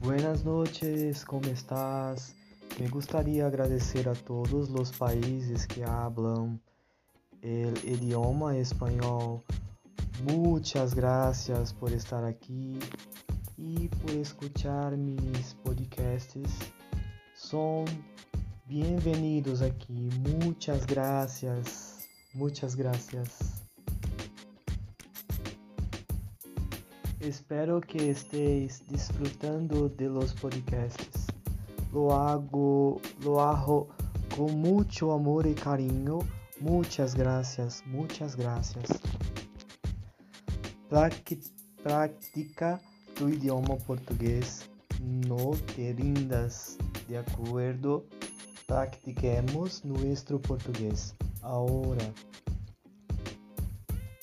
Buenas noches, ¿cómo estás? Me gustaría agradecer a todos los países que hablan el idioma español. Muchas gracias por estar aquí y por escuchar mis podcasts. Son bienvenidos aquí. Muchas gracias. Muchas gracias. Espero que estéis disfrutando de los podcasts. Lo hago, lo hago con mucho amor y cariño. Muchas gracias, muchas gracias. Practica tu idioma portugués. No te rindas, ¿de acuerdo? Practiquemos nuestro portugués. Ahora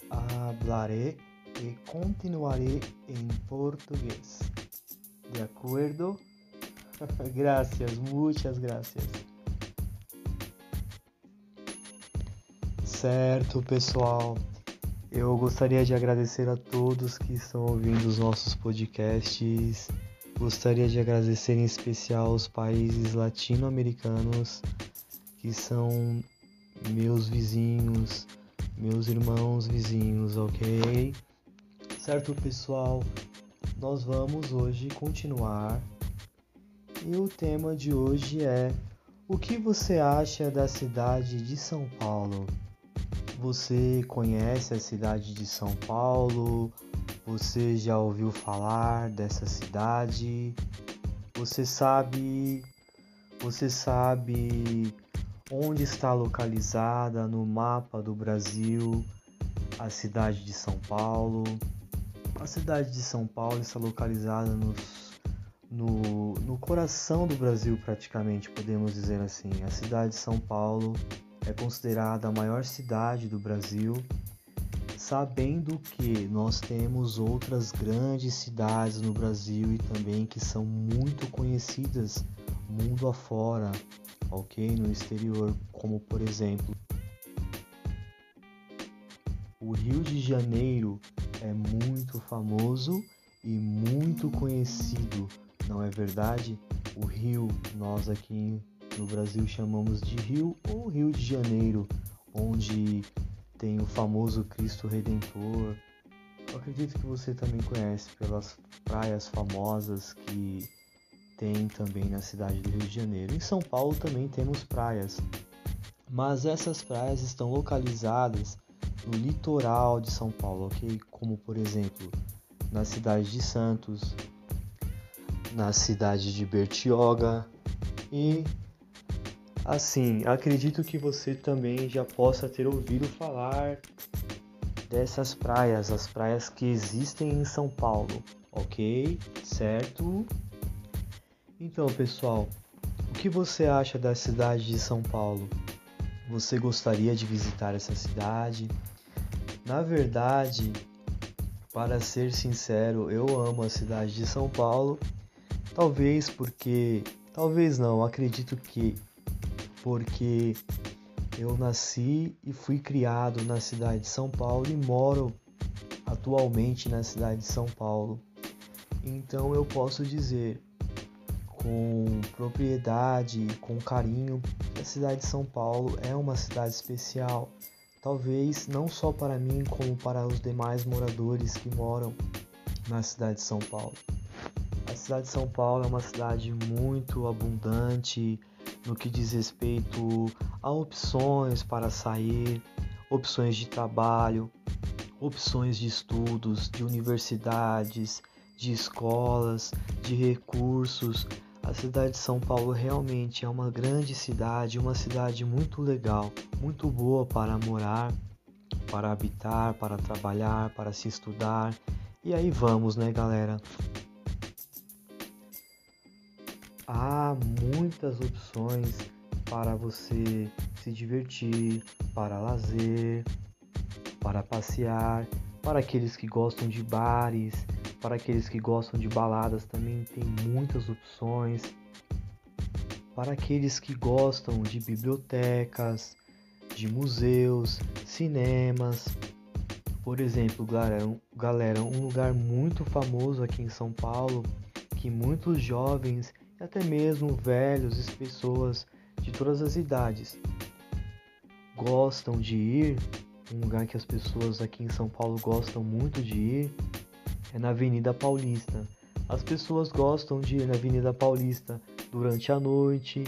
hablaré e continuaré em português. De acordo? gracias, muitas gracias. Certo, pessoal. Eu gostaria de agradecer a todos que estão ouvindo os nossos podcasts. Gostaria de agradecer em especial os países latino-americanos que são meus vizinhos, meus irmãos vizinhos, ok? Certo, pessoal? Nós vamos hoje continuar e o tema de hoje é: O que você acha da cidade de São Paulo? Você conhece a cidade de São Paulo? Você já ouviu falar dessa cidade? Você sabe você sabe onde está localizada no mapa do Brasil a cidade de São Paulo? A cidade de São Paulo está localizada nos, no, no coração do Brasil, praticamente, podemos dizer assim. A cidade de São Paulo é considerada a maior cidade do Brasil, sabendo que nós temos outras grandes cidades no Brasil e também que são muito conhecidas mundo afora, ok? No exterior, como por exemplo o Rio de Janeiro é muito famoso e muito conhecido, não é verdade? O Rio, nós aqui no Brasil chamamos de Rio ou Rio de Janeiro, onde tem o famoso Cristo Redentor. Eu acredito que você também conhece pelas praias famosas que tem também na cidade do Rio de Janeiro. Em São Paulo também temos praias, mas essas praias estão localizadas no litoral de São Paulo, ok? Como por exemplo na cidade de Santos, na cidade de Bertioga e assim, acredito que você também já possa ter ouvido falar dessas praias, as praias que existem em São Paulo, ok? Certo? Então, pessoal, o que você acha da cidade de São Paulo? Você gostaria de visitar essa cidade? Na verdade, para ser sincero, eu amo a cidade de São Paulo. Talvez porque, talvez não, acredito que porque eu nasci e fui criado na cidade de São Paulo e moro atualmente na cidade de São Paulo. Então eu posso dizer com propriedade, com carinho, a cidade de São Paulo é uma cidade especial. Talvez não só para mim, como para os demais moradores que moram na cidade de São Paulo. A cidade de São Paulo é uma cidade muito abundante no que diz respeito a opções para sair, opções de trabalho, opções de estudos, de universidades, de escolas, de recursos, a cidade de São Paulo realmente é uma grande cidade, uma cidade muito legal, muito boa para morar, para habitar, para trabalhar, para se estudar. E aí vamos, né, galera? Há muitas opções para você se divertir, para lazer, para passear, para aqueles que gostam de bares, para aqueles que gostam de baladas também tem muitas opções. Para aqueles que gostam de bibliotecas, de museus, cinemas. Por exemplo, galera, um lugar muito famoso aqui em São Paulo que muitos jovens e até mesmo velhos e pessoas de todas as idades gostam de ir, um lugar que as pessoas aqui em São Paulo gostam muito de ir, é na Avenida Paulista. As pessoas gostam de ir na Avenida Paulista durante a noite,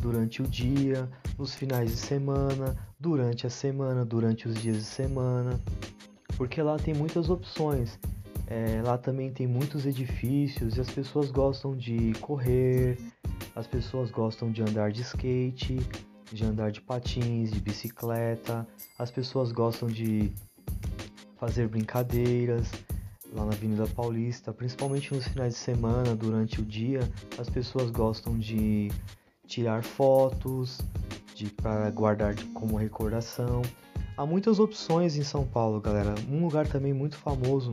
durante o dia, nos finais de semana, durante a semana, durante os dias de semana, porque lá tem muitas opções. É, lá também tem muitos edifícios e as pessoas gostam de correr, as pessoas gostam de andar de skate, de andar de patins, de bicicleta, as pessoas gostam de fazer brincadeiras lá na Avenida Paulista, principalmente nos finais de semana, durante o dia, as pessoas gostam de tirar fotos, de para guardar como recordação. Há muitas opções em São Paulo, galera. Um lugar também muito famoso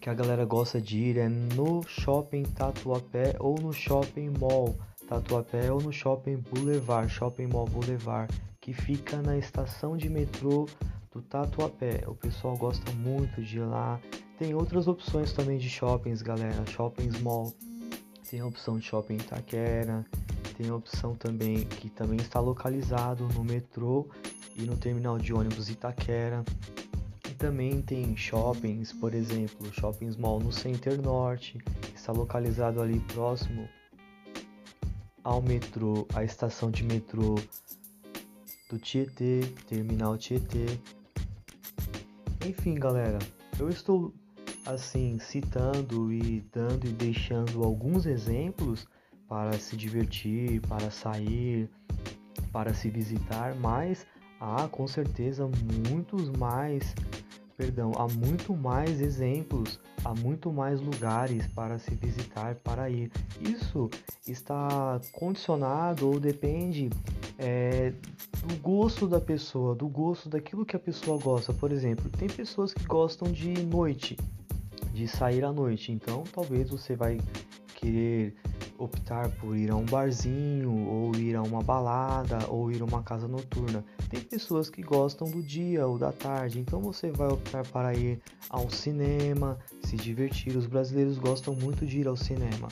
que a galera gosta de ir é no Shopping Tatuapé ou no Shopping Mall Tatuapé ou no Shopping Boulevard, Shopping Mall Boulevard, que fica na estação de metrô do Tatuapé. O pessoal gosta muito de ir lá. Tem outras opções também de shoppings, galera. Shoppings Mall. Tem a opção de Shopping Itaquera. Tem a opção também que também está localizado no metrô e no terminal de ônibus Itaquera. E também tem shoppings, por exemplo, Shopping Mall no Center Norte, está localizado ali próximo ao metrô, à estação de metrô do Tietê, terminal Tietê. Enfim, galera, eu estou assim citando e dando e deixando alguns exemplos para se divertir, para sair, para se visitar, mas há com certeza muitos mais, perdão, há muito mais exemplos há muito mais lugares para se visitar, para ir. Isso está condicionado ou depende é, do gosto da pessoa, do gosto daquilo que a pessoa gosta. Por exemplo, tem pessoas que gostam de noite, de sair à noite, então talvez você vai querer optar por ir a um barzinho, ou ir a uma balada, ou ir a uma casa noturna. Tem pessoas que gostam do dia ou da tarde, então você vai optar para ir a um cinema, se divertir. Os brasileiros gostam muito de ir ao cinema,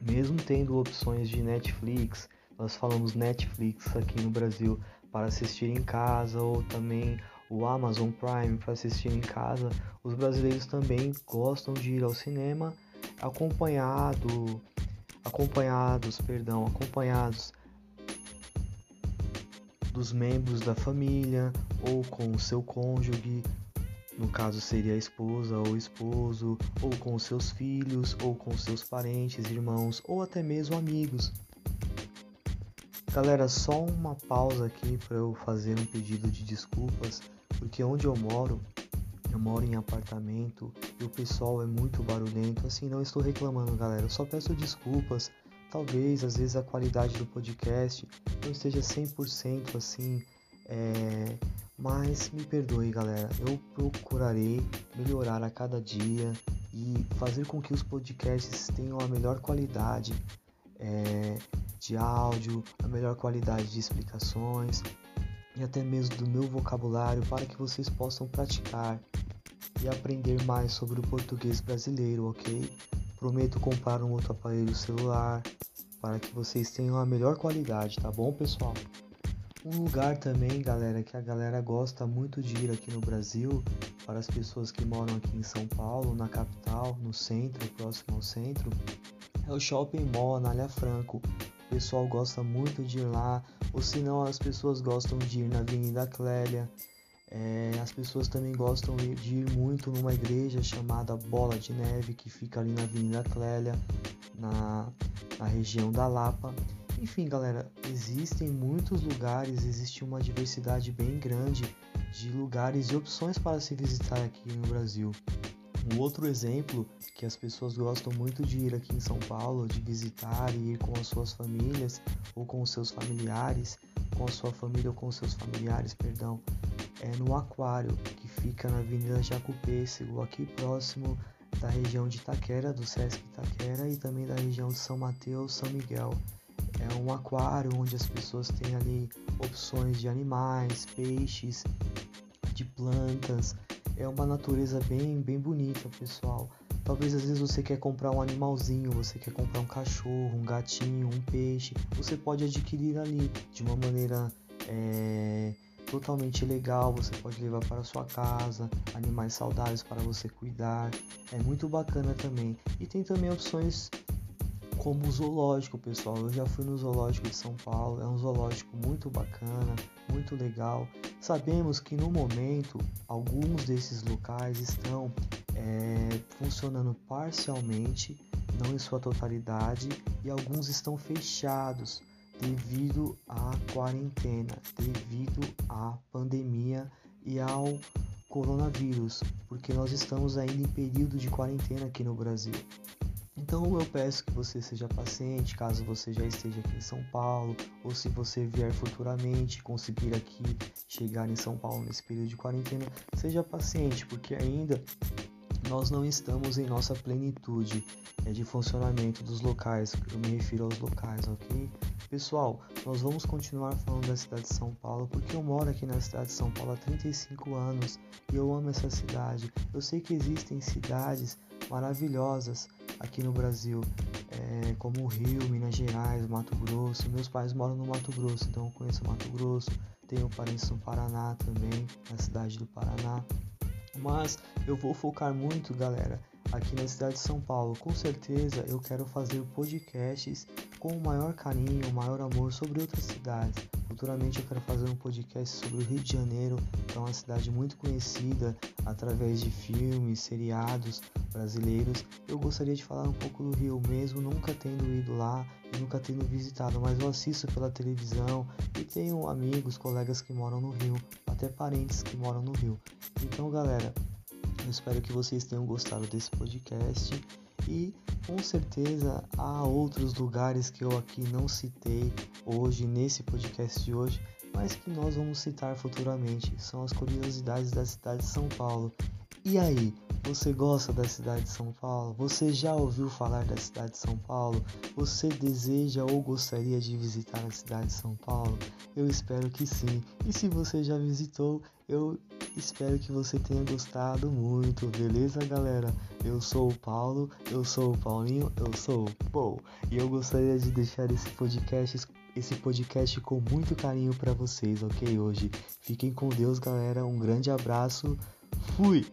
mesmo tendo opções de Netflix. Nós falamos Netflix aqui no Brasil para assistir em casa ou também o Amazon Prime para assistir em casa. Os brasileiros também gostam de ir ao cinema acompanhado acompanhados, perdão, acompanhados dos membros da família ou com o seu cônjuge, no caso seria a esposa ou esposo, ou com seus filhos, ou com seus parentes, irmãos, ou até mesmo amigos. Galera, só uma pausa aqui para eu fazer um pedido de desculpas, porque onde eu moro eu moro em apartamento e o pessoal é muito barulhento. Assim, não estou reclamando, galera. Eu só peço desculpas. Talvez, às vezes, a qualidade do podcast não esteja 100% assim. É... Mas me perdoe, galera. Eu procurarei melhorar a cada dia e fazer com que os podcasts tenham a melhor qualidade é... de áudio, a melhor qualidade de explicações e até mesmo do meu vocabulário para que vocês possam praticar e aprender mais sobre o português brasileiro, ok? Prometo comprar um outro aparelho celular para que vocês tenham a melhor qualidade, tá bom, pessoal? Um lugar também, galera, que a galera gosta muito de ir aqui no Brasil, para as pessoas que moram aqui em São Paulo, na capital, no centro, próximo ao centro, é o Shopping Mall Anália Franco. O pessoal gosta muito de ir lá, ou se não, as pessoas gostam de ir na Avenida Clélia, é, as pessoas também gostam de ir muito numa igreja chamada Bola de Neve, que fica ali na Avenida Clélia, na, na região da Lapa. Enfim, galera, existem muitos lugares, existe uma diversidade bem grande de lugares e opções para se visitar aqui no Brasil. Um outro exemplo que as pessoas gostam muito de ir aqui em São Paulo, de visitar e ir com as suas famílias ou com os seus familiares, com a sua família ou com os seus familiares, perdão, é no Aquário, que fica na Avenida Jacupêssego, aqui próximo da região de Itaquera, do Sesc Itaquera e também da região de São Mateus, São Miguel. É um aquário onde as pessoas têm ali opções de animais, peixes, de plantas. É uma natureza bem, bem bonita, pessoal. Talvez às vezes você quer comprar um animalzinho, você quer comprar um cachorro, um gatinho, um peixe. Você pode adquirir ali de uma maneira é, totalmente legal. Você pode levar para sua casa, animais saudáveis para você cuidar. É muito bacana também. E tem também opções como zoológico, pessoal. Eu já fui no zoológico de São Paulo, é um zoológico muito bacana, muito legal. Sabemos que no momento alguns desses locais estão é, funcionando parcialmente, não em sua totalidade, e alguns estão fechados devido à quarentena, devido à pandemia e ao coronavírus, porque nós estamos ainda em período de quarentena aqui no Brasil. Então eu peço que você seja paciente, caso você já esteja aqui em São Paulo, ou se você vier futuramente conseguir aqui chegar em São Paulo nesse período de quarentena, seja paciente, porque ainda nós não estamos em nossa plenitude é, de funcionamento dos locais, eu me refiro aos locais, ok? Pessoal, nós vamos continuar falando da cidade de São Paulo porque eu moro aqui na cidade de São Paulo há 35 anos e eu amo essa cidade. Eu sei que existem cidades maravilhosas aqui no Brasil, é, como o Rio, Minas Gerais, Mato Grosso. Meus pais moram no Mato Grosso, então eu conheço Mato Grosso. Tenho parentes no Paraná também, na cidade do Paraná. Mas eu vou focar muito, galera, aqui na cidade de São Paulo. Com certeza eu quero fazer podcasts com o maior carinho, o maior amor sobre outras cidades. Futuramente eu quero fazer um podcast sobre o Rio de Janeiro, que é uma cidade muito conhecida através de filmes, seriados brasileiros. Eu gostaria de falar um pouco do Rio mesmo, nunca tendo ido lá e nunca tendo visitado, mas eu assisto pela televisão e tenho amigos, colegas que moram no Rio, até parentes que moram no Rio. Então, galera, eu espero que vocês tenham gostado desse podcast e com certeza há outros lugares que eu aqui não citei hoje nesse podcast de hoje, mas que nós vamos citar futuramente. São as curiosidades da cidade de São Paulo. E aí, você gosta da cidade de São Paulo? Você já ouviu falar da cidade de São Paulo? Você deseja ou gostaria de visitar a cidade de São Paulo? Eu espero que sim. E se você já visitou, eu espero que você tenha gostado muito, beleza, galera? Eu sou o Paulo, eu sou o Paulinho, eu sou o Paul. E eu gostaria de deixar esse podcast esse podcast com muito carinho para vocês, ok? Hoje. Fiquem com Deus, galera. Um grande abraço. Fui!